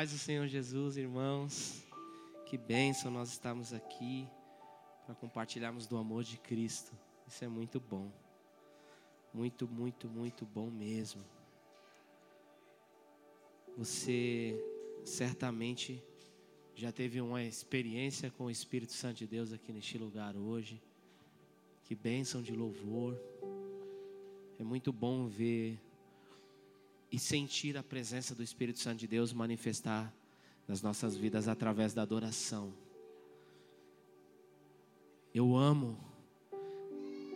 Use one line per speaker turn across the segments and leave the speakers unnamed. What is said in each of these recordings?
paz do Senhor Jesus, irmãos. Que bênção nós estamos aqui para compartilharmos do amor de Cristo. Isso é muito bom. Muito, muito, muito bom mesmo. Você certamente já teve uma experiência com o Espírito Santo de Deus aqui neste lugar hoje. Que bênção de louvor. É muito bom ver e sentir a presença do Espírito Santo de Deus manifestar nas nossas vidas através da adoração. Eu amo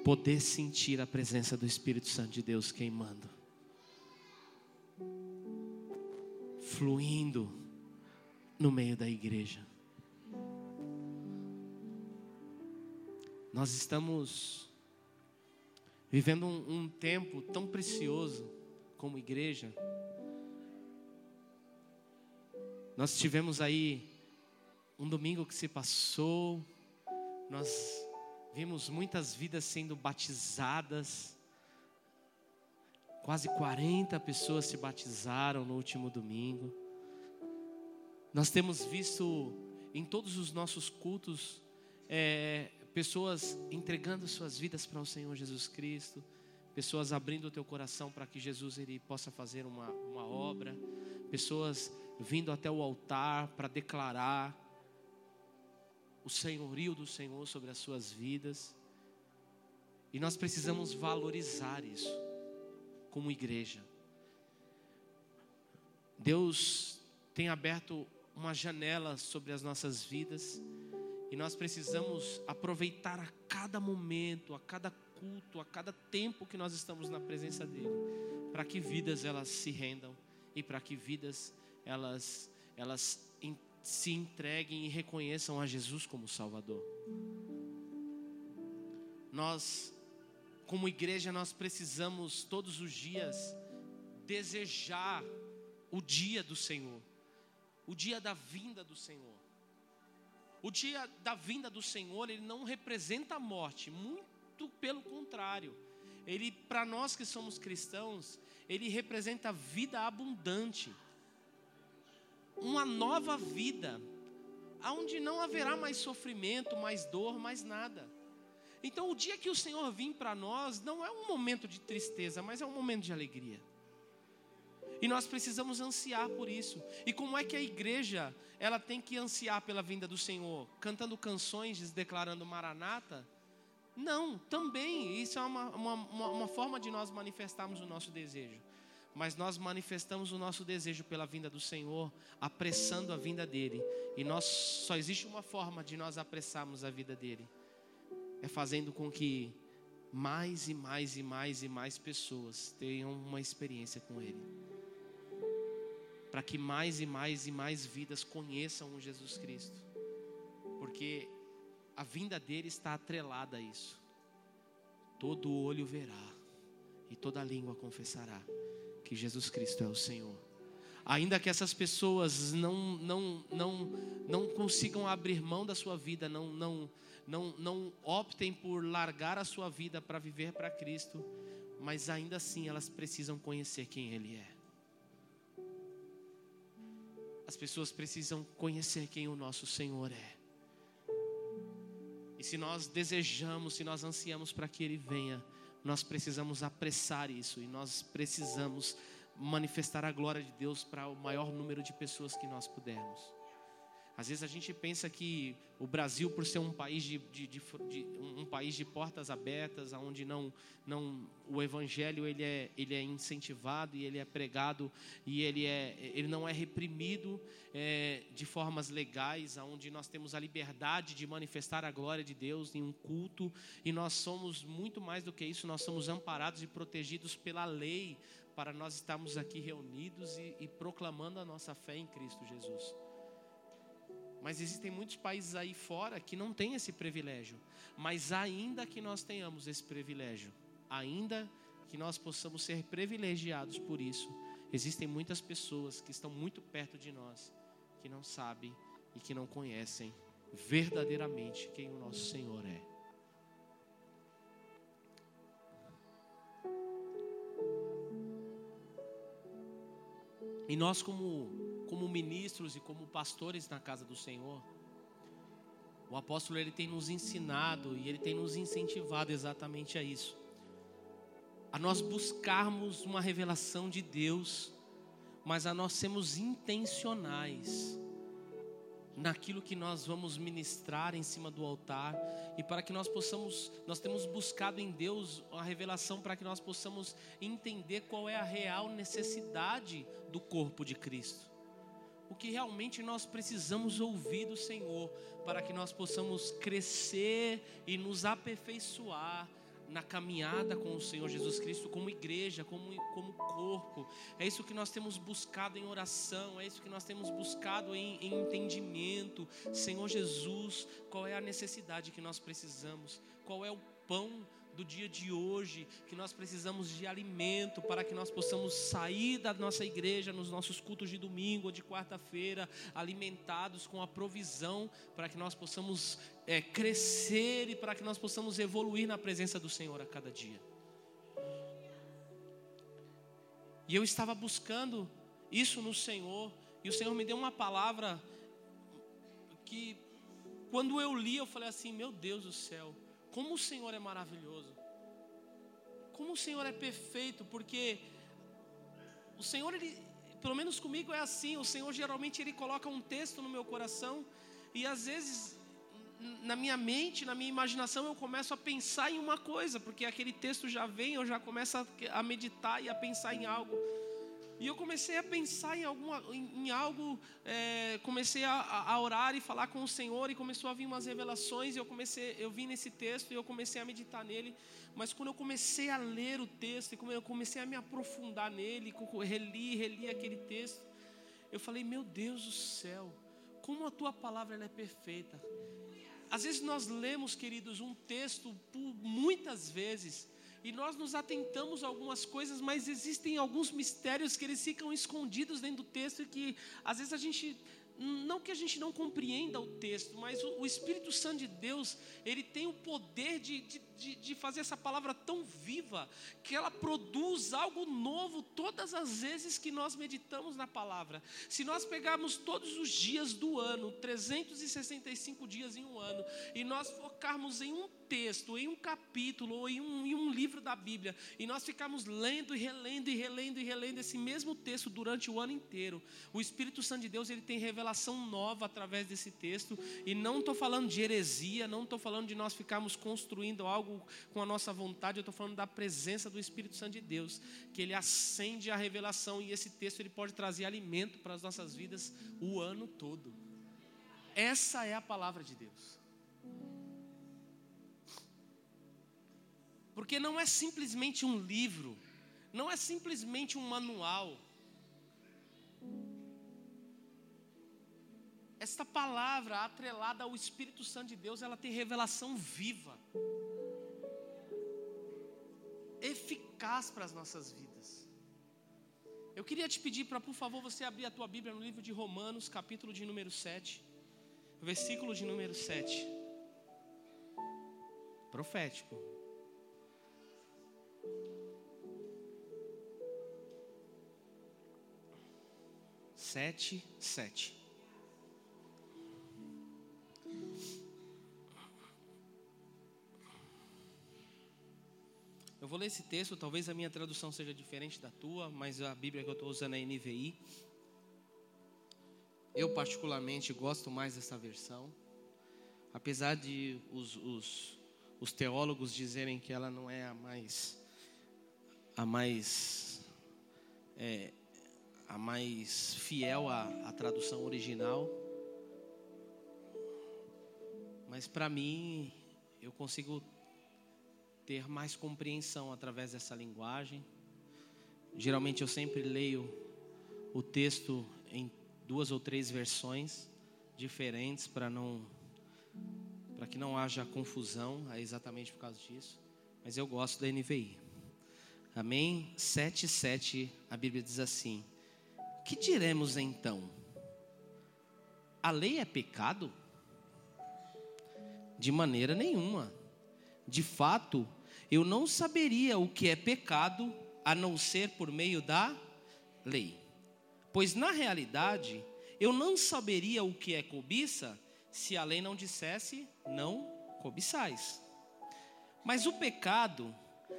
poder sentir a presença do Espírito Santo de Deus queimando, fluindo no meio da igreja. Nós estamos vivendo um, um tempo tão precioso como igreja. Nós tivemos aí um domingo que se passou, nós vimos muitas vidas sendo batizadas, quase 40 pessoas se batizaram no último domingo. Nós temos visto em todos os nossos cultos é, pessoas entregando suas vidas para o Senhor Jesus Cristo pessoas abrindo o teu coração para que Jesus ele possa fazer uma, uma obra, pessoas vindo até o altar para declarar o senhorio do Senhor sobre as suas vidas. E nós precisamos valorizar isso como igreja. Deus tem aberto uma janela sobre as nossas vidas e nós precisamos aproveitar a cada momento, a cada culto, a cada tempo que nós estamos na presença dele, para que vidas elas se rendam e para que vidas elas elas se entreguem e reconheçam a Jesus como Salvador. Nós como igreja nós precisamos todos os dias desejar o dia do Senhor, o dia da vinda do Senhor. O dia da vinda do Senhor, ele não representa a morte, muito muito pelo contrário. Ele, para nós que somos cristãos, ele representa vida abundante. Uma nova vida, onde não haverá mais sofrimento, mais dor, mais nada. Então, o dia que o Senhor vir para nós, não é um momento de tristeza, mas é um momento de alegria. E nós precisamos ansiar por isso. E como é que a igreja, ela tem que ansiar pela vinda do Senhor? Cantando canções, declarando Maranata? Não, também, isso é uma, uma, uma, forma de nós manifestarmos o nosso desejo. Mas nós manifestamos o nosso desejo pela vinda do Senhor, apressando a vinda dele. E nós só existe uma forma de nós apressarmos a vida dele. É fazendo com que mais e mais e mais e mais pessoas tenham uma experiência com ele. Para que mais e mais e mais vidas conheçam o Jesus Cristo. Porque a vinda dele está atrelada a isso. Todo olho verá e toda língua confessará que Jesus Cristo é o Senhor. Ainda que essas pessoas não, não, não, não consigam abrir mão da sua vida, não, não, não, não optem por largar a sua vida para viver para Cristo, mas ainda assim elas precisam conhecer quem Ele é. As pessoas precisam conhecer quem o nosso Senhor é. Se nós desejamos, se nós ansiamos para que Ele venha, nós precisamos apressar isso e nós precisamos manifestar a glória de Deus para o maior número de pessoas que nós pudermos. Às vezes a gente pensa que o Brasil, por ser um país de, de, de, de, um país de portas abertas, onde não, não o evangelho ele é, ele é incentivado e ele é pregado e ele, é, ele não é reprimido é, de formas legais, onde nós temos a liberdade de manifestar a glória de Deus em um culto e nós somos muito mais do que isso, nós somos amparados e protegidos pela lei para nós estarmos aqui reunidos e, e proclamando a nossa fé em Cristo Jesus. Mas existem muitos países aí fora que não têm esse privilégio. Mas ainda que nós tenhamos esse privilégio, ainda que nós possamos ser privilegiados por isso, existem muitas pessoas que estão muito perto de nós que não sabem e que não conhecem verdadeiramente quem o nosso Senhor é. E nós, como, como ministros e como pastores na casa do Senhor, o apóstolo ele tem nos ensinado e ele tem nos incentivado exatamente a isso. A nós buscarmos uma revelação de Deus, mas a nós sermos intencionais naquilo que nós vamos ministrar em cima do altar e para que nós possamos, nós temos buscado em Deus a revelação para que nós possamos entender qual é a real necessidade do corpo de Cristo. O que realmente nós precisamos ouvir do Senhor para que nós possamos crescer e nos aperfeiçoar na caminhada com o Senhor Jesus Cristo, como igreja, como, como corpo. É isso que nós temos buscado em oração, é isso que nós temos buscado em, em entendimento. Senhor Jesus, qual é a necessidade que nós precisamos? Qual é o pão do dia de hoje, que nós precisamos de alimento para que nós possamos sair da nossa igreja nos nossos cultos de domingo ou de quarta-feira, alimentados com a provisão, para que nós possamos é, crescer e para que nós possamos evoluir na presença do Senhor a cada dia. E eu estava buscando isso no Senhor, e o Senhor me deu uma palavra que, quando eu li, eu falei assim: Meu Deus do céu como o Senhor é maravilhoso. Como o Senhor é perfeito, porque o Senhor, ele, pelo menos comigo é assim, o Senhor geralmente ele coloca um texto no meu coração e às vezes na minha mente, na minha imaginação, eu começo a pensar em uma coisa, porque aquele texto já vem, eu já começo a, meditar e a pensar em algo. E eu comecei a pensar em, alguma, em, em algo, é, comecei a, a, orar e falar com o Senhor e começou a vir umas revelações. E eu comecei, eu vim nesse texto e eu comecei a meditar nele. Mas quando eu comecei a ler o texto e eu comecei a me aprofundar nele, reli, reli aquele texto, eu falei: Meu Deus do céu, como a tua palavra é perfeita. Às vezes nós lemos, queridos, um texto muitas vezes e nós nos atentamos a algumas coisas, mas existem alguns mistérios que eles ficam escondidos dentro do texto e que às vezes a gente não que a gente não compreenda o texto, mas o, o Espírito Santo de Deus, ele tem o poder de, de, de, fazer essa palavra tão viva, que ela produz algo novo todas as vezes que nós meditamos na palavra. Se nós pegarmos todos os dias do ano, 365 dias em um ano, e nós focarmos em um texto, em um capítulo ou em um, em um livro da Bíblia, e nós ficarmos lendo e relendo e relendo e relendo esse mesmo texto durante o ano inteiro, o Espírito Santo de Deus ele tem revelação nova através desse texto, e não estou falando de heresia, não estou falando de nós ficarmos construindo algo com a nossa vontade, eu estou falando da presença do Espírito Santo de Deus, que ele acende a revelação e esse texto ele pode trazer alimento para as nossas vidas o ano todo. Essa é a palavra de Deus. Porque não é simplesmente um livro, não é simplesmente um manual. Esta palavra atrelada ao Espírito Santo de Deus, ela tem revelação viva, eficaz para as nossas vidas. Eu queria te pedir para, por favor, você abrir a tua Bíblia no livro de Romanos, capítulo de número 7, versículo de número 7. Profético. sete, sete. Eu vou ler esse texto, talvez a minha tradução seja diferente da tua, mas a Bíblia que eu estou usando é NVI. Eu particularmente gosto mais dessa versão, apesar de os, os, os teólogos dizerem que ela não é a mais a mais é, a mais fiel à, à tradução original. Mas para mim, eu consigo ter mais compreensão através dessa linguagem. Geralmente eu sempre leio o texto em duas ou três versões diferentes para não para que não haja confusão, é exatamente por causa disso. Mas eu gosto da NVI. Amém? 7:7 a Bíblia diz assim: que diremos então? A lei é pecado? De maneira nenhuma. De fato, eu não saberia o que é pecado a não ser por meio da lei. Pois na realidade, eu não saberia o que é cobiça se a lei não dissesse não cobiçais. Mas o pecado,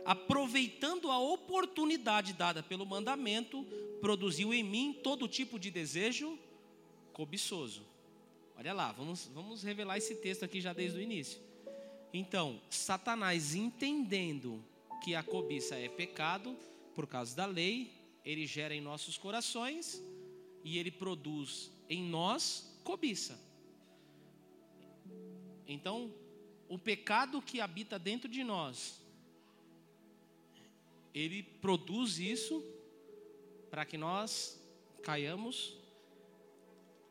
aproveitando a oportunidade dada pelo mandamento, produziu em mim todo tipo de desejo cobiçoso. Olha lá, vamos, vamos revelar esse texto aqui já desde o início. Então, Satanás entendendo que a cobiça é pecado, por causa da lei, ele gera em nossos corações e ele produz em nós cobiça. Então, o pecado que habita dentro de nós, ele produz isso para que nós caiamos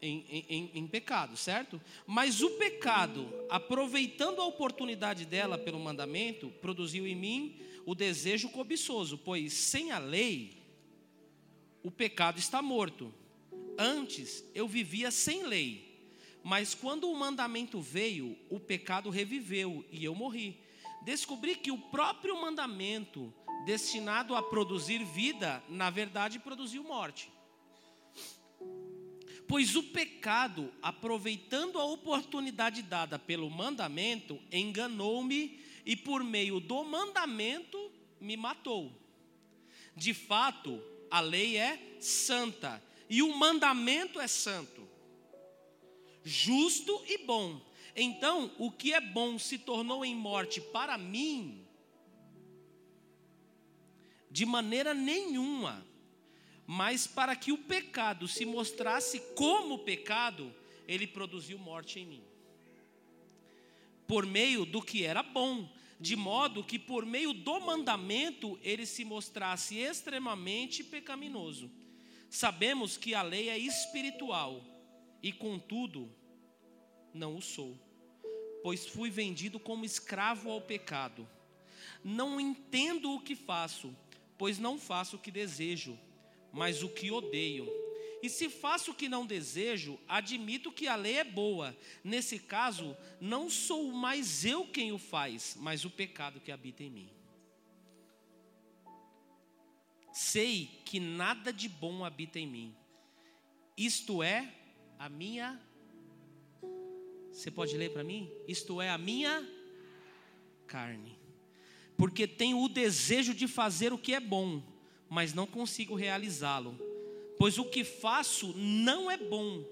em, em, em, pecado, certo? Mas o pecado, aproveitando a oportunidade dela pelo mandamento, produziu em mim o desejo cobiçoso, pois sem a lei, o pecado está morto. Antes eu vivia sem lei, mas quando o mandamento veio, o pecado reviveu e eu morri. Descobri que o próprio mandamento, destinado a produzir vida, na verdade produziu morte. Pois o pecado, aproveitando a oportunidade dada pelo mandamento, enganou-me e por meio do mandamento me matou. De fato, a lei é santa e o mandamento é santo, justo e bom. Então, o que é bom se tornou em morte para mim, de maneira nenhuma, mas para que o pecado se mostrasse como pecado, ele produziu morte em mim por meio do que era bom, de modo que por meio do mandamento ele se mostrasse extremamente pecaminoso. Sabemos que a lei é espiritual e, contudo, não o sou, pois fui vendido como escravo ao pecado. Não entendo o que faço, pois não faço o que desejo, mas o que odeio e se faço o que não desejo, admito que a lei é boa. Nesse caso, não sou mais eu quem o faz, mas o pecado que habita em mim. Sei que nada de bom habita em mim. Isto é a minha. Você pode ler para mim? Isto é a minha carne. Porque tenho o desejo de fazer o que é bom, mas não consigo realizá-lo pois o que faço não é bom.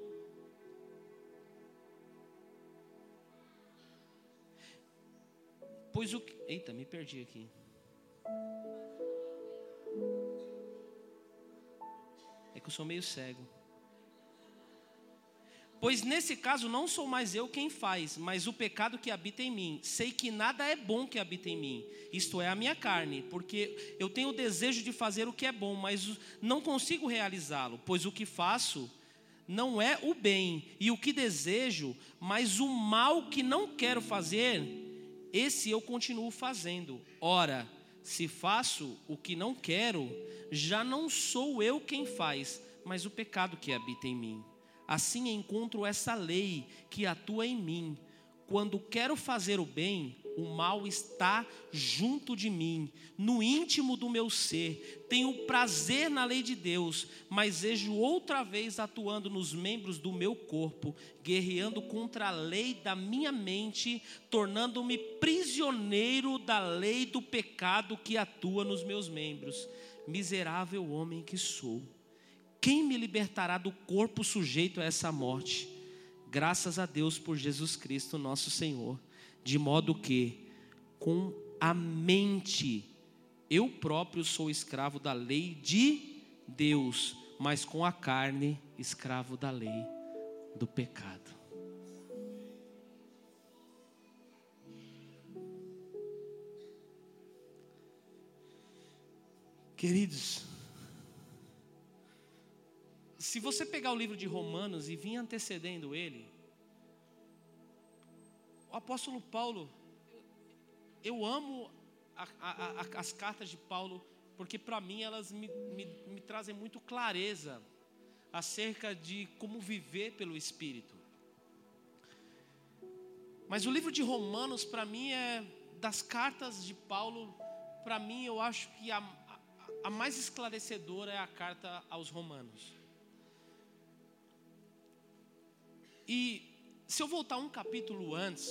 Pois o que. Eita, me perdi aqui. É que eu sou meio cego. Pois nesse caso não sou mais eu quem faz, mas o pecado que habita em mim. Sei que nada é bom que habita em mim, isto é a minha carne, porque eu tenho o desejo de fazer o que é bom, mas não consigo realizá-lo, pois o que faço não é o bem, e o que desejo, mas o mal que não quero fazer, esse eu continuo fazendo. Ora, se faço o que não quero, já não sou eu quem faz, mas o pecado que habita em mim. Assim encontro essa lei que atua em mim. Quando quero fazer o bem, o mal está junto de mim, no íntimo do meu ser. Tenho prazer na lei de Deus, mas vejo outra vez atuando nos membros do meu corpo, guerreando contra a lei da minha mente, tornando-me prisioneiro da lei do pecado que atua nos meus membros. Miserável homem que sou. Quem me libertará do corpo sujeito a essa morte? Graças a Deus por Jesus Cristo, nosso Senhor. De modo que, com a mente, eu próprio sou escravo da lei de Deus, mas com a carne, escravo da lei do pecado. Queridos, se você pegar o livro de Romanos e vir antecedendo ele, o apóstolo Paulo, eu amo a, a, a, as cartas de Paulo, porque para mim elas me, me, me trazem muito clareza acerca de como viver pelo Espírito. Mas o livro de Romanos, para mim, é das cartas de Paulo, para mim, eu acho que a, a, a mais esclarecedora é a carta aos Romanos. E se eu voltar um capítulo antes,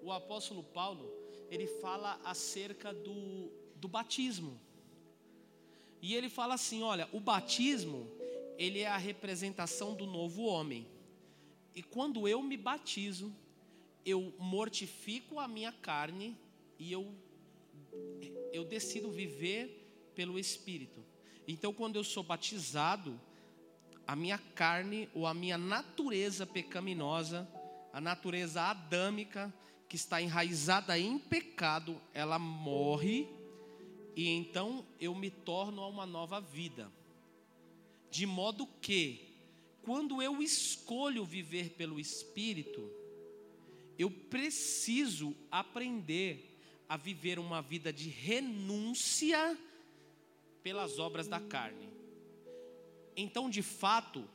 o apóstolo Paulo, ele fala acerca do, do batismo. E ele fala assim, olha, o batismo, ele é a representação do novo homem. E quando eu me batizo, eu mortifico a minha carne e eu eu decido viver pelo espírito. Então, quando eu sou batizado, a minha carne ou a minha natureza pecaminosa, a natureza adâmica que está enraizada em pecado, ela morre e então eu me torno uma nova vida. De modo que, quando eu escolho viver pelo Espírito, eu preciso aprender a viver uma vida de renúncia pelas obras da carne. Então, de fato,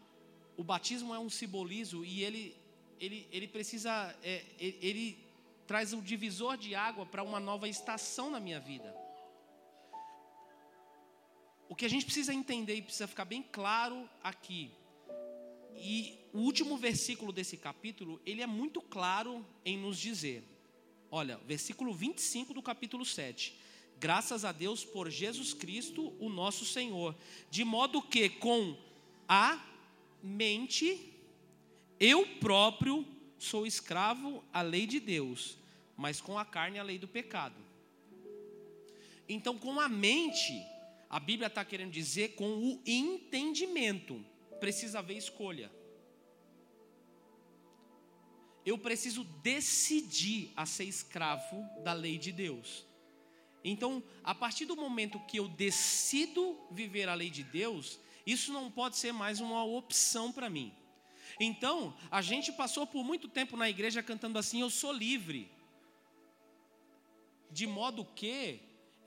o batismo é um simbolismo e ele, ele, ele precisa, é, ele, traz um divisor de água para uma nova estação na minha vida. O que a gente precisa entender e precisa ficar bem claro aqui, e o último versículo desse capítulo, ele é muito claro em nos dizer: olha, versículo 25 do capítulo 7 graças a Deus por Jesus Cristo, o nosso Senhor, de modo que com a mente eu próprio sou escravo à lei de Deus, mas com a carne à lei do pecado. Então, com a mente, a Bíblia está querendo dizer com o entendimento, precisa haver escolha. Eu preciso decidir a ser escravo da lei de Deus. Então, a partir do momento que eu decido viver a lei de Deus, isso não pode ser mais uma opção para mim. Então, a gente passou por muito tempo na igreja cantando assim: Eu sou livre. De modo que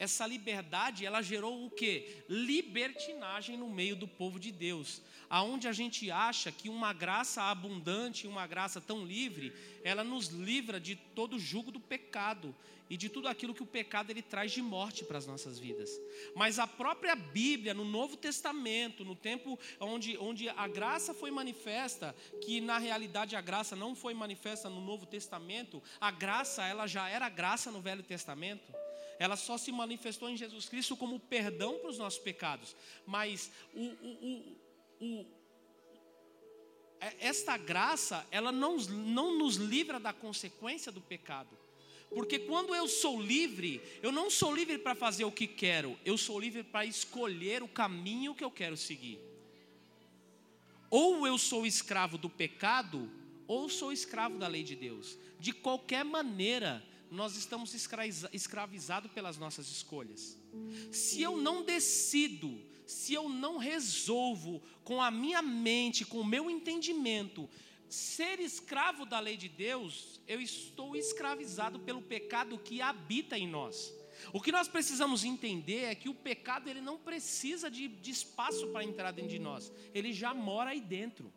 essa liberdade, ela gerou o que? Libertinagem no meio do povo de Deus. Aonde a gente acha que uma graça abundante, uma graça tão livre, ela nos livra de todo o jugo do pecado e de tudo aquilo que o pecado ele traz de morte para as nossas vidas. Mas a própria Bíblia, no Novo Testamento, no tempo onde, onde a graça foi manifesta, que na realidade a graça não foi manifesta no Novo Testamento, a graça ela já era graça no Velho Testamento. Ela só se manifestou em Jesus Cristo como perdão para os nossos pecados. Mas o, o, o, é, esta graça, ela não, não nos livra da consequência do pecado. Porque quando eu sou livre, eu não sou livre para fazer o que quero, eu sou livre para escolher o caminho que eu quero seguir. Ou eu sou escravo do pecado, ou sou escravo da lei de Deus. De qualquer maneira, nós estamos escravizados pelas nossas escolhas. Se eu não decido, se eu não resolvo com a minha mente, com o meu entendimento, ser escravo da lei de Deus, eu estou escravizado pelo pecado que habita em nós. O que nós precisamos entender é que o pecado ele não precisa de, de espaço para entrar dentro de nós, ele já mora aí dentro.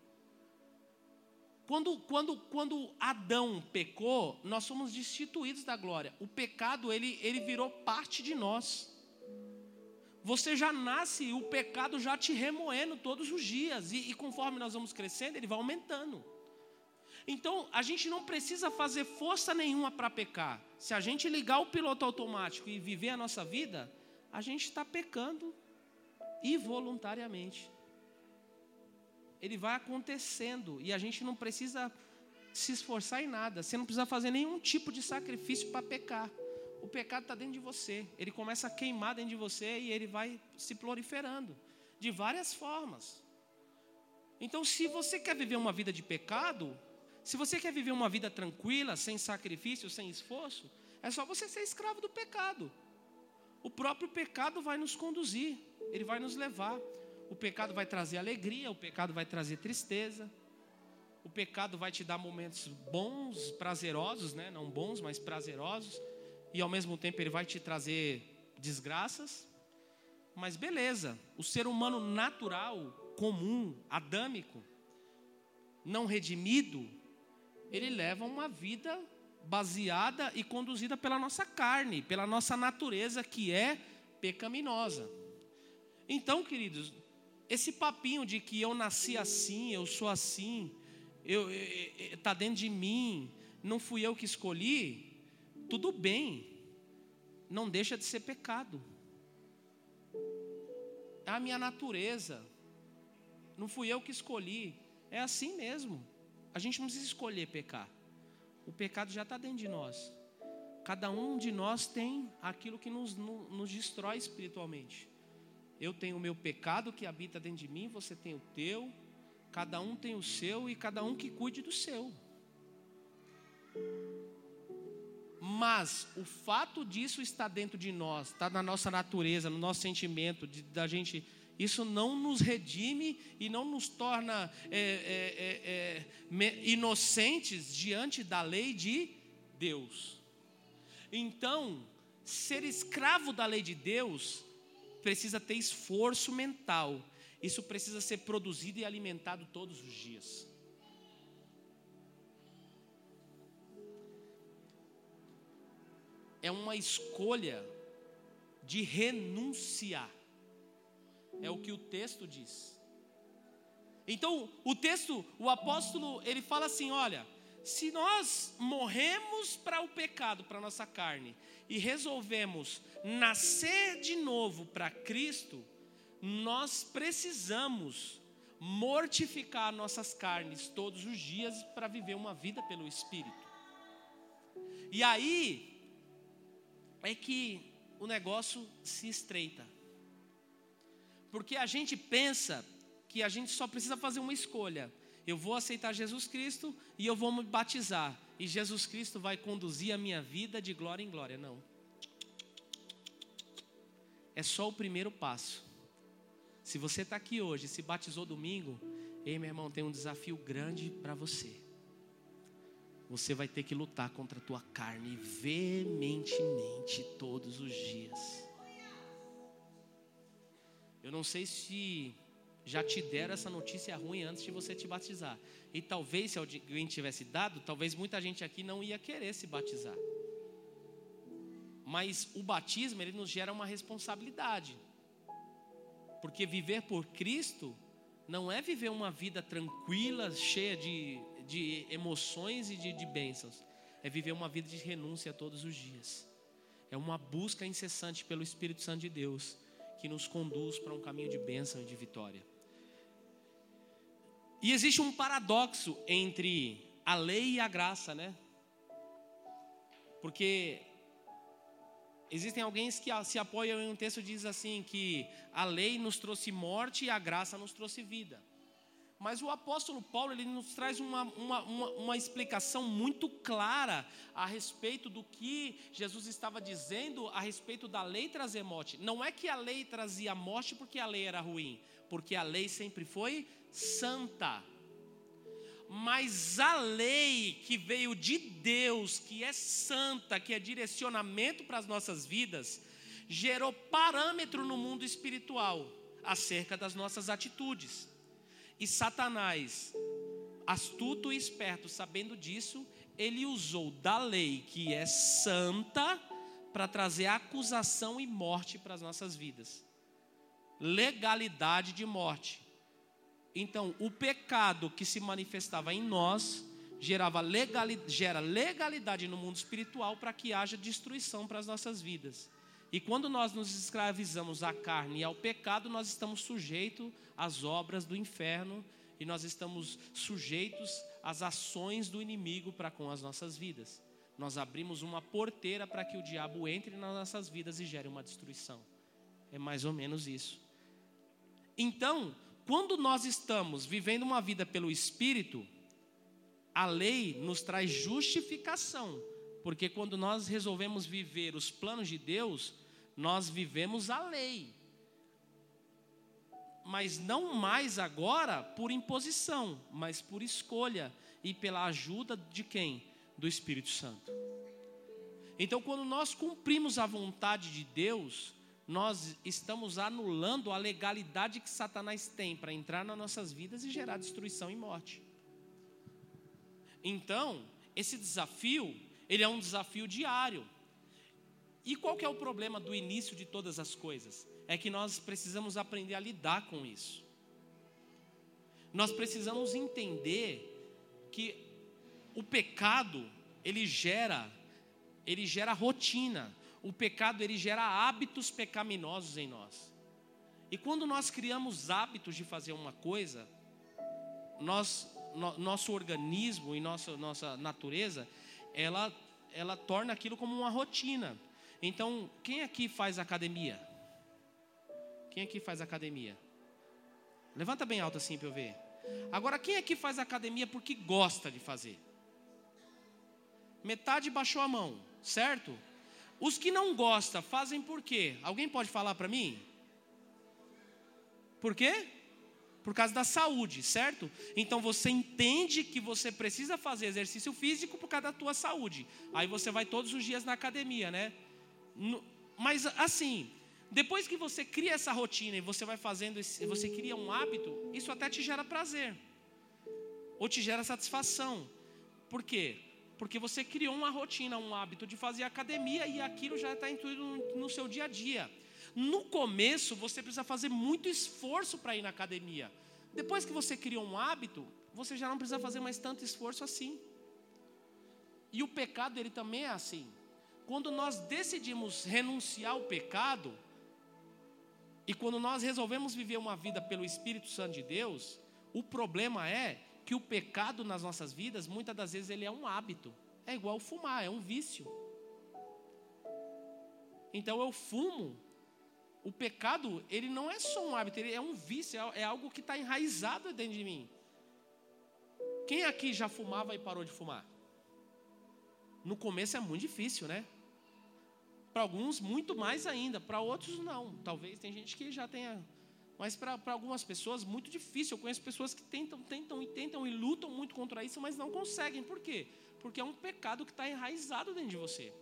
Quando, quando, quando Adão pecou, nós fomos destituídos da glória. O pecado ele, ele virou parte de nós. Você já nasce o pecado já te remoendo todos os dias e, e conforme nós vamos crescendo ele vai aumentando. Então, a gente não precisa fazer força nenhuma para pecar. Se a gente ligar o piloto automático e viver a nossa vida, a gente está pecando involuntariamente. Ele vai acontecendo e a gente não precisa se esforçar em nada. Você não precisa fazer nenhum tipo de sacrifício para pecar. O pecado está dentro de você. Ele começa a queimar dentro de você e ele vai se proliferando de várias formas. Então, se você quer viver uma vida de pecado, se você quer viver uma vida tranquila, sem sacrifício, sem esforço, é só você ser escravo do pecado. O próprio pecado vai nos conduzir, ele vai nos levar. O pecado vai trazer alegria, o pecado vai trazer tristeza. O pecado vai te dar momentos bons, prazerosos, né? não bons, mas prazerosos. E ao mesmo tempo ele vai te trazer desgraças. Mas beleza, o ser humano natural, comum, adâmico, não redimido, ele leva uma vida baseada e conduzida pela nossa carne, pela nossa natureza que é pecaminosa. Então, queridos, esse papinho de que eu nasci assim, eu sou assim, eu, está dentro de mim, não fui eu que escolhi, tudo bem, não deixa de ser pecado. É a minha natureza, não fui eu que escolhi, é assim mesmo. A gente não precisa escolher pecar, o pecado já está dentro de nós. Cada um de nós tem aquilo que nos, nos destrói espiritualmente. Eu tenho o meu pecado que habita dentro de mim, você tem o teu, cada um tem o seu e cada um que cuide do seu. Mas o fato disso está dentro de nós, está na nossa natureza, no nosso sentimento, de, da gente, isso não nos redime e não nos torna é, é, é, é inocentes diante da lei de Deus. Então, ser escravo da lei de Deus precisa ter esforço mental. Isso precisa ser produzido e alimentado todos os dias. É uma escolha de renunciar. É o que o texto diz. Então, o texto, o apóstolo, ele fala assim: olha, se nós morremos para o pecado, para a nossa carne, e resolvemos nascer de novo para Cristo, nós precisamos mortificar nossas carnes todos os dias para viver uma vida pelo Espírito. E aí é que o negócio se estreita. Porque a gente pensa que a gente só precisa fazer uma escolha eu vou aceitar Jesus Cristo e eu vou me batizar. E Jesus Cristo vai conduzir a minha vida de glória em glória. Não. É só o primeiro passo. Se você está aqui hoje, se batizou domingo, ei meu irmão, tem um desafio grande para você. Você vai ter que lutar contra a tua carne veementemente todos os dias. Eu não sei se já te deram essa notícia ruim antes de você te batizar. E talvez, se alguém tivesse dado, talvez muita gente aqui não ia querer se batizar. Mas o batismo, ele nos gera uma responsabilidade. Porque viver por Cristo não é viver uma vida tranquila, cheia de, de emoções e de, de bênçãos. É viver uma vida de renúncia todos os dias. É uma busca incessante pelo Espírito Santo de Deus que nos conduz para um caminho de bênção e de vitória. E existe um paradoxo entre a lei e a graça, né? Porque existem alguém que se apoiam em um texto que diz assim que a lei nos trouxe morte e a graça nos trouxe vida. Mas o apóstolo Paulo ele nos traz uma, uma, uma, uma, explicação muito clara a respeito do que Jesus estava dizendo a respeito da lei trazer morte. Não é que a lei trazia morte porque a lei era ruim, porque a lei sempre foi santa. Mas a lei que veio de Deus, que é santa, que é direcionamento para as nossas vidas, gerou parâmetro no mundo espiritual acerca das nossas atitudes. E Satanás, astuto e esperto, sabendo disso, ele usou da lei que é santa para trazer acusação e morte para as nossas vidas. Legalidade de morte. Então, o pecado que se manifestava em nós gerava legalidade, gera legalidade no mundo espiritual para que haja destruição para as nossas vidas. E quando nós nos escravizamos à carne e ao pecado, nós estamos sujeitos às obras do inferno e nós estamos sujeitos às ações do inimigo para com as nossas vidas. Nós abrimos uma porteira para que o diabo entre nas nossas vidas e gere uma destruição. É mais ou menos isso. Então, quando nós estamos vivendo uma vida pelo Espírito, a lei nos traz justificação, porque quando nós resolvemos viver os planos de Deus, nós vivemos a lei. Mas não mais agora por imposição, mas por escolha e pela ajuda de quem? Do Espírito Santo. Então, quando nós cumprimos a vontade de Deus, nós estamos anulando a legalidade que Satanás tem para entrar nas nossas vidas e gerar destruição e morte. Então, esse desafio, ele é um desafio diário. E qual que é o problema do início de todas as coisas? É que nós precisamos aprender a lidar com isso. Nós precisamos entender que o pecado, ele gera, ele gera rotina. O pecado, ele gera hábitos pecaminosos em nós. E quando nós criamos hábitos de fazer uma coisa, nós, no, nosso organismo e nossa, nossa natureza, ela, ela torna aquilo como uma rotina. Então, quem aqui faz academia? Quem aqui faz academia? Levanta bem alto assim para eu ver. Agora, quem aqui faz academia porque gosta de fazer? Metade baixou a mão, certo? Os que não gostam, fazem por quê? Alguém pode falar para mim? Por quê? Por causa da saúde, certo? Então você entende que você precisa fazer exercício físico por causa da tua saúde. Aí você vai todos os dias na academia, né? Mas assim, depois que você cria essa rotina e você vai fazendo, esse, você cria um hábito, isso até te gera prazer. Ou te gera satisfação. Por quê? Porque você criou uma rotina, um hábito de fazer academia e aquilo já está incluído no, seu dia a dia. No começo, você precisa fazer muito esforço para ir na academia. Depois que você criou um hábito, você já não precisa fazer mais tanto esforço assim. E o pecado, ele também é assim. Quando nós decidimos renunciar ao pecado, e quando nós resolvemos viver uma vida pelo Espírito Santo de Deus, o problema é que o pecado nas nossas vidas, muitas das vezes, ele é um hábito. É igual fumar, é um vício. Então eu fumo. O pecado, ele não é só um hábito, ele é um vício, é, é algo que está enraizado dentro de mim. Quem aqui já fumava e parou de fumar? No começo é muito difícil, né? Para alguns, muito mais ainda. Para outros, não. Talvez tem gente que já tenha. Mas para algumas pessoas, muito difícil. Eu conheço pessoas que tentam, tentam e tentam e lutam muito contra isso, mas não conseguem. Por quê? Porque é um pecado que está enraizado dentro de você.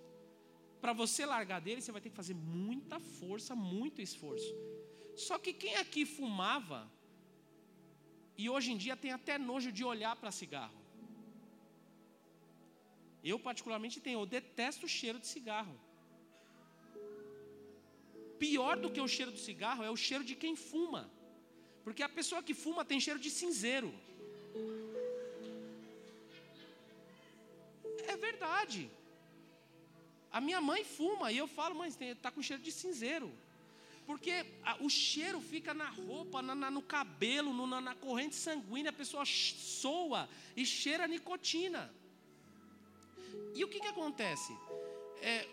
Para você largar dele, você vai ter que fazer muita força, muito esforço. Só que quem aqui fumava, e hoje em dia tem até nojo de olhar para cigarro. Eu, particularmente, tenho, eu detesto o cheiro de cigarro. Pior do que o cheiro do cigarro é o cheiro de quem fuma. Porque a pessoa que fuma tem cheiro de cinzeiro. É verdade. A minha mãe fuma e eu falo, mãe, está com cheiro de cinzeiro. Porque a, o cheiro fica na roupa, na, na, no cabelo, no, na, na, corrente sanguínea, a pessoa soa e cheira nicotina. E o que, que acontece? É,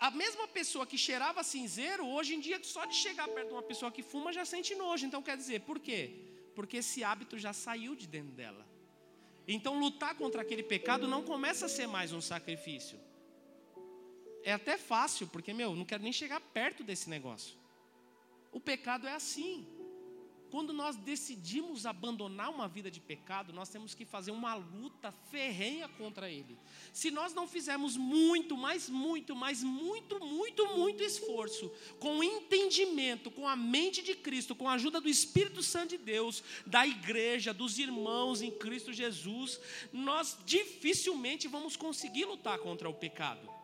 a mesma pessoa que cheirava cinzeiro, hoje em dia, só de chegar perto de uma pessoa que fuma, já sente nojo. Então, quer dizer, por quê? Porque esse hábito já saiu de dentro dela. Então, lutar contra aquele pecado não começa a ser mais um sacrifício. É até fácil, porque, meu, não quero nem chegar perto desse negócio. O pecado é assim. Quando nós decidimos abandonar uma vida de pecado, nós temos que fazer uma luta ferrenha contra ele. Se nós não fizermos muito, mas muito, mas muito, muito, muito esforço, com entendimento, com a mente de Cristo, com a ajuda do Espírito Santo de Deus, da igreja, dos irmãos em Cristo Jesus, nós dificilmente vamos conseguir lutar contra o pecado.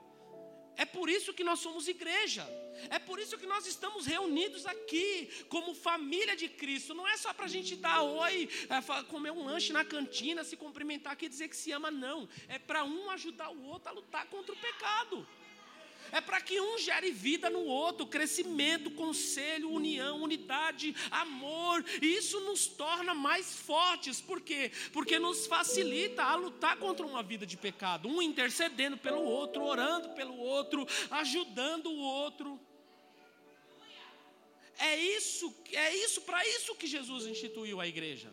É por isso que nós somos igreja. É por isso que nós estamos reunidos aqui, como família de Cristo. Não é só para a gente dar oi, é, comer um lanche na cantina, se cumprimentar aqui e dizer que se ama, não. É para um ajudar o outro a lutar contra o pecado é para que um gere vida no outro, crescimento, conselho, união, unidade, amor. E isso nos torna mais fortes, por quê? Porque nos facilita a lutar contra uma vida de pecado, um intercedendo pelo outro, orando pelo outro, ajudando o outro. É isso, é isso para isso que Jesus instituiu a igreja.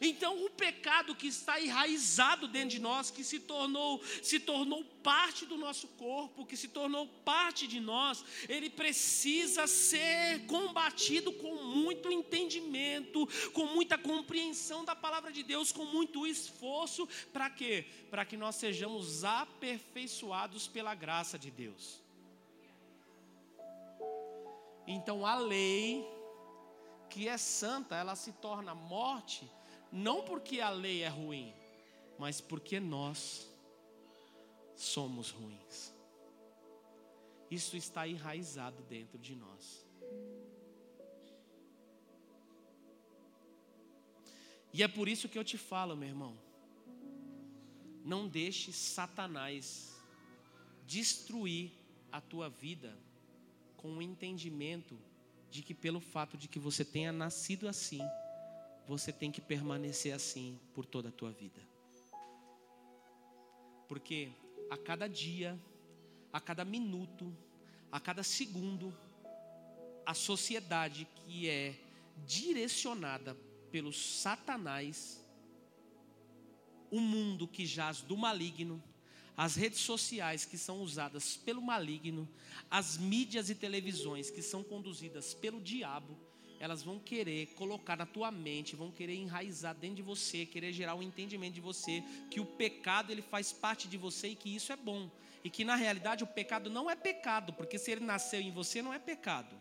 Então, o pecado que está enraizado dentro de nós, que se tornou, se tornou parte do nosso corpo, que se tornou parte de nós, ele precisa ser combatido com muito entendimento, com muita compreensão da palavra de Deus, com muito esforço, para quê? Para que nós sejamos aperfeiçoados pela graça de Deus. Então, a lei que é santa, ela se torna morte não porque a lei é ruim, mas porque nós somos ruins. Isso está enraizado dentro de nós. E é por isso que eu te falo, meu irmão. Não deixe Satanás destruir a tua vida com o entendimento de que pelo fato de que você tenha nascido assim, você tem que permanecer assim por toda a tua vida. Porque a cada dia, a cada minuto, a cada segundo, a sociedade que é direcionada pelo Satanás, o mundo que jaz do maligno, as redes sociais que são usadas pelo maligno, as mídias e televisões que são conduzidas pelo diabo, elas vão querer colocar na tua mente, vão querer enraizar dentro de você, querer gerar um entendimento de você que o pecado ele faz parte de você e que isso é bom, e que na realidade o pecado não é pecado, porque se ele nasceu em você não é pecado.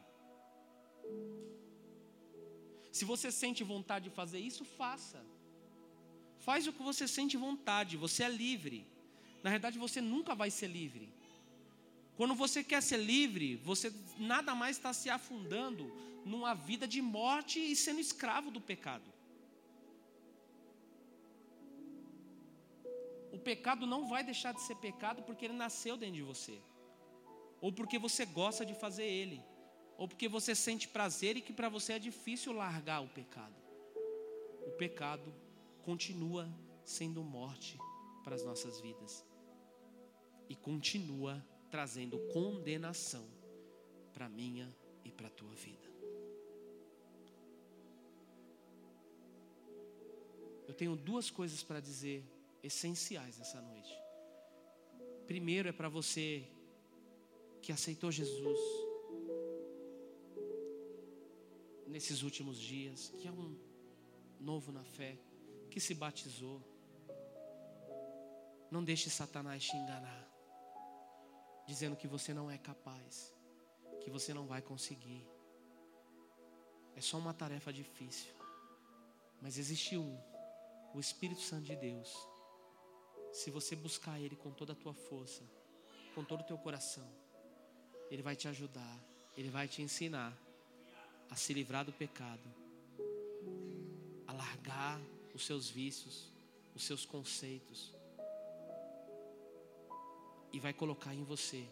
Se você sente vontade de fazer isso, faça. Faz o que você sente vontade, você é livre. Na verdade, você nunca vai ser livre. Quando você quer ser livre, você nada mais está se afundando numa vida de morte e sendo escravo do pecado. O pecado não vai deixar de ser pecado porque ele nasceu dentro de você, ou porque você gosta de fazer ele, ou porque você sente prazer e que para você é difícil largar o pecado. O pecado continua sendo morte para as nossas vidas e continua trazendo condenação para a minha e para a tua vida. Eu tenho duas coisas para dizer essenciais essa noite. Primeiro é para você que aceitou Jesus nesses últimos dias, que é um novo na fé, que se batizou. Não deixe Satanás te enganar dizendo que você não é capaz, que você não vai conseguir. É só uma tarefa difícil. Mas existe um, o Espírito Santo de Deus. Se você buscar Ele com toda a tua força, com todo o teu coração, Ele vai te ajudar, Ele vai te ensinar a se livrar do pecado, a largar os seus vícios, os seus conceitos, e vai colocar em você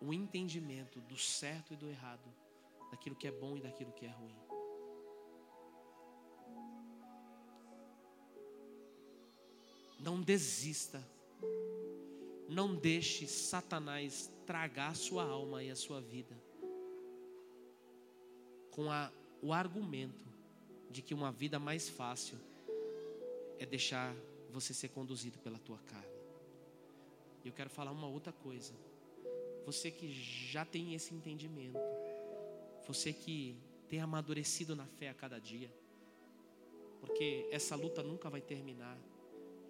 o entendimento do certo e do errado, daquilo que é bom e daquilo que é ruim. Não desista. Não deixe Satanás tragar sua alma e a sua vida com a, o argumento de que uma vida mais fácil é deixar você ser conduzido pela tua carne. E eu quero falar uma outra coisa. Você que já tem esse entendimento, você que tem amadurecido na fé a cada dia, porque essa luta nunca vai terminar.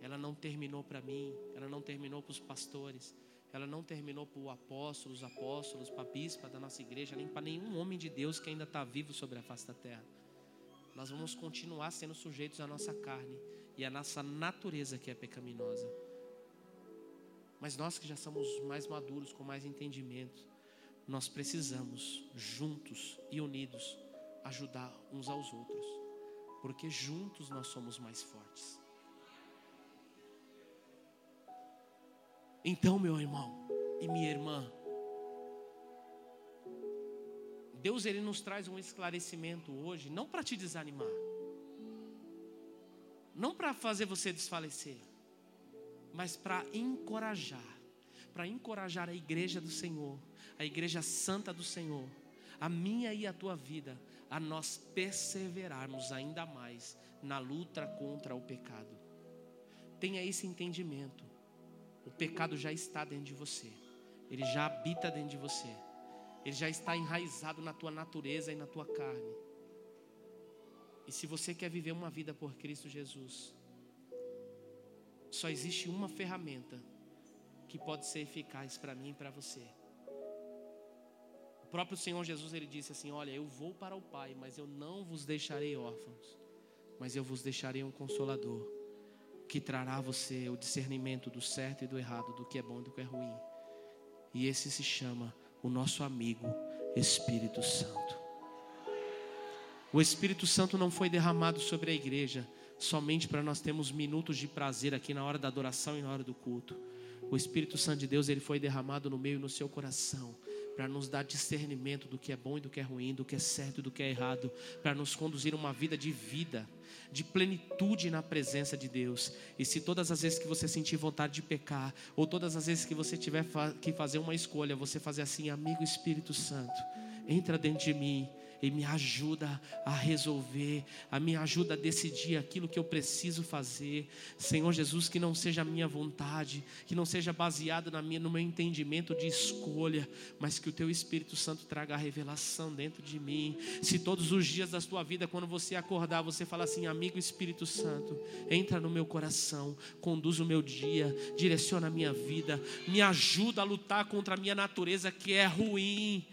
Ela não terminou para mim, ela não terminou para os pastores, ela não terminou para o apóstolo, os apóstolos, para a bispa da nossa igreja, nem para nenhum homem de Deus que ainda está vivo sobre a face da terra. Nós vamos continuar sendo sujeitos à nossa carne e à nossa natureza que é pecaminosa. Mas nós que já somos mais maduros, com mais entendimento, nós precisamos, juntos e unidos, ajudar uns aos outros, porque juntos nós somos mais fortes. Então, meu irmão e minha irmã, Deus ele nos traz um esclarecimento hoje, não para te desanimar, não para fazer você desfalecer, mas para encorajar, para encorajar a igreja do Senhor, a igreja santa do Senhor, a minha e a tua vida, a nós perseverarmos ainda mais na luta contra o pecado. Tenha esse entendimento. O pecado já está dentro de você. Ele já habita dentro de você. Ele já está enraizado na tua natureza e na tua carne. E se você quer viver uma vida por Cristo Jesus, só existe uma ferramenta que pode ser eficaz para mim e para você. O próprio Senhor Jesus ele disse assim: Olha, eu vou para o Pai, mas eu não vos deixarei órfãos, mas eu vos deixarei um consolador que trará a você o discernimento do certo e do errado, do que é bom e do que é ruim. E esse se chama o nosso amigo Espírito Santo. O Espírito Santo não foi derramado sobre a igreja somente para nós termos minutos de prazer aqui na hora da adoração e na hora do culto. O Espírito Santo de Deus, ele foi derramado no meio no seu coração para nos dar discernimento do que é bom e do que é ruim, do que é certo e do que é errado, para nos conduzir uma vida de vida, de plenitude na presença de Deus. E se todas as vezes que você sentir vontade de pecar, ou todas as vezes que você tiver que fazer uma escolha, você fazer assim, amigo Espírito Santo, entra dentro de mim e me ajuda a resolver, a me ajuda a decidir aquilo que eu preciso fazer. Senhor Jesus, que não seja a minha vontade, que não seja baseado na minha, no meu entendimento de escolha, mas que o teu Espírito Santo traga a revelação dentro de mim. Se todos os dias da sua vida, quando você acordar, você fala assim, amigo Espírito Santo, entra no meu coração, conduz o meu dia, direciona a minha vida, me ajuda a lutar contra a minha natureza que é ruim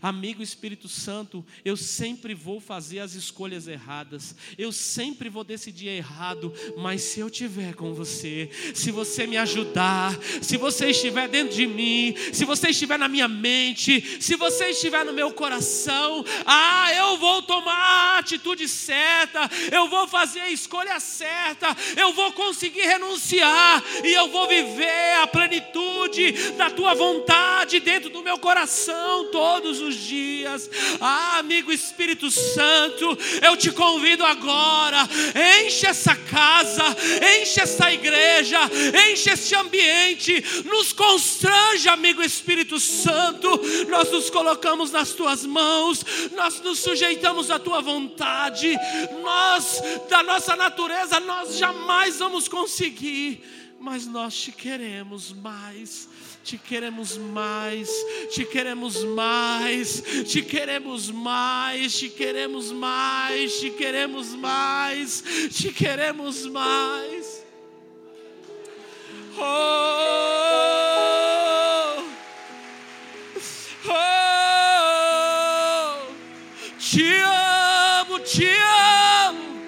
Amigo Espírito Santo, eu sempre vou fazer as escolhas erradas, eu sempre vou decidir errado, mas se eu tiver com você, se você me ajudar, se você estiver dentro de mim, se você estiver na minha mente, se você estiver no meu coração, ah, eu vou tomar a atitude certa, eu vou fazer a escolha certa, eu vou conseguir renunciar. E eu vou viver a plenitude da tua vontade dentro do meu coração todos todos os dias. Ah, amigo Espírito Santo, eu te convido agora, enche essa casa, enche essa igreja, enche esse ambiente, nos constrange, amigo Espírito Santo. Nós nos colocamos nas tuas mãos, nós nos sujeitamos à tua vontade. Nós, da nossa natureza, nós jamais vamos conseguir, mas nós te queremos mais te queremos mais, te queremos mais, te queremos mais, te queremos mais, te queremos mais, te queremos mais. Oh, oh, te amo, te amo,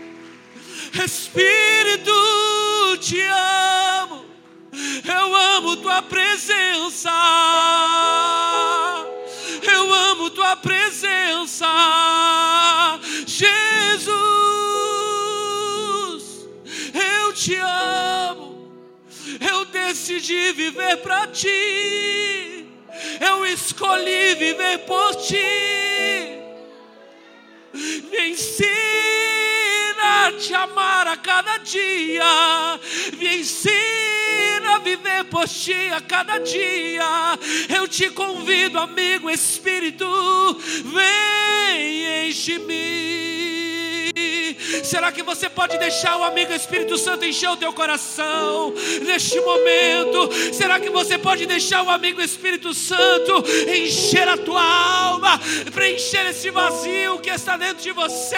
Espírito, te amo, amo tua presença. Eu amo tua presença, Jesus. Eu te amo. Eu decidi viver para ti. Eu escolhi viver por ti. Me ensina a te amar a cada dia. Me ensina viver por ti a cada dia. Eu te convido, amigo Espírito, vem enche-me. Será que você pode deixar o amigo Espírito Santo encher o teu coração neste momento? Será que você pode deixar o amigo Espírito Santo encher a tua alma, preencher esse vazio que está dentro de você?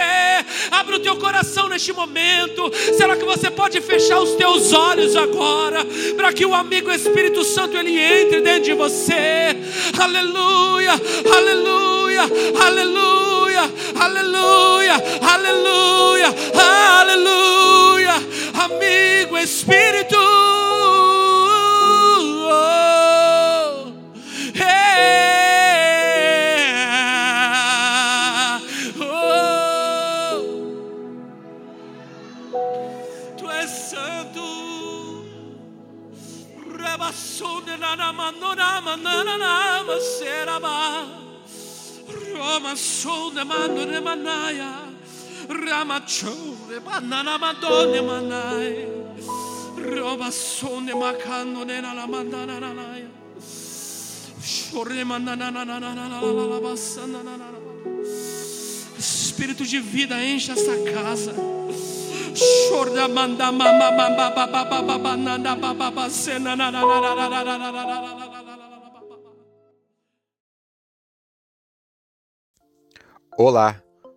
Abre o teu coração neste momento. Será que você pode fechar os teus olhos agora para que o amigo Espírito Santo ele entre dentro de você? Aleluia, aleluia, aleluia, aleluia, aleluia aleluia, amigo Espírito. Roma sonde mando ne manaya. Ramachore banana madone manai. Robasone macando nella la mandana nanai. Shore mandana nanana nanana. Espírito de vida enche essa casa. Chorda manda mama mama baba baba banana baba basena
Olá,